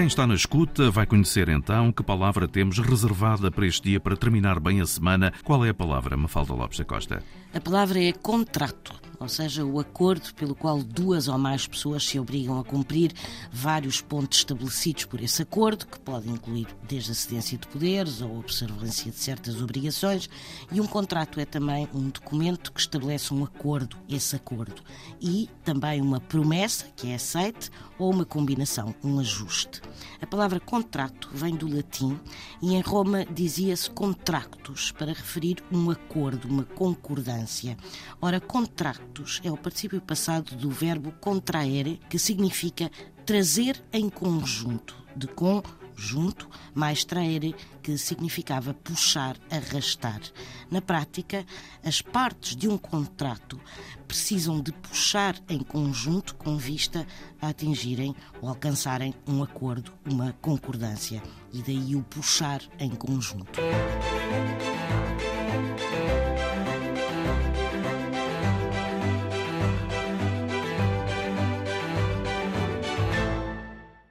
Quem está na escuta vai conhecer então que palavra temos reservada para este dia para terminar bem a semana. Qual é a palavra, Mafalda Lopes da Costa? A palavra é contrato ou seja, o acordo pelo qual duas ou mais pessoas se obrigam a cumprir vários pontos estabelecidos por esse acordo, que pode incluir desde a cedência de poderes ou observância de certas obrigações, e um contrato é também um documento que estabelece um acordo, esse acordo, e também uma promessa que é aceite ou uma combinação, um ajuste. A palavra contrato vem do latim e em Roma dizia-se contractus para referir um acordo, uma concordância. Ora, contrato é o particípio passado do verbo contraere, que significa trazer em conjunto, de conjunto, mais traere, que significava puxar, arrastar. Na prática, as partes de um contrato precisam de puxar em conjunto com vista a atingirem ou alcançarem um acordo, uma concordância. E daí o puxar em conjunto.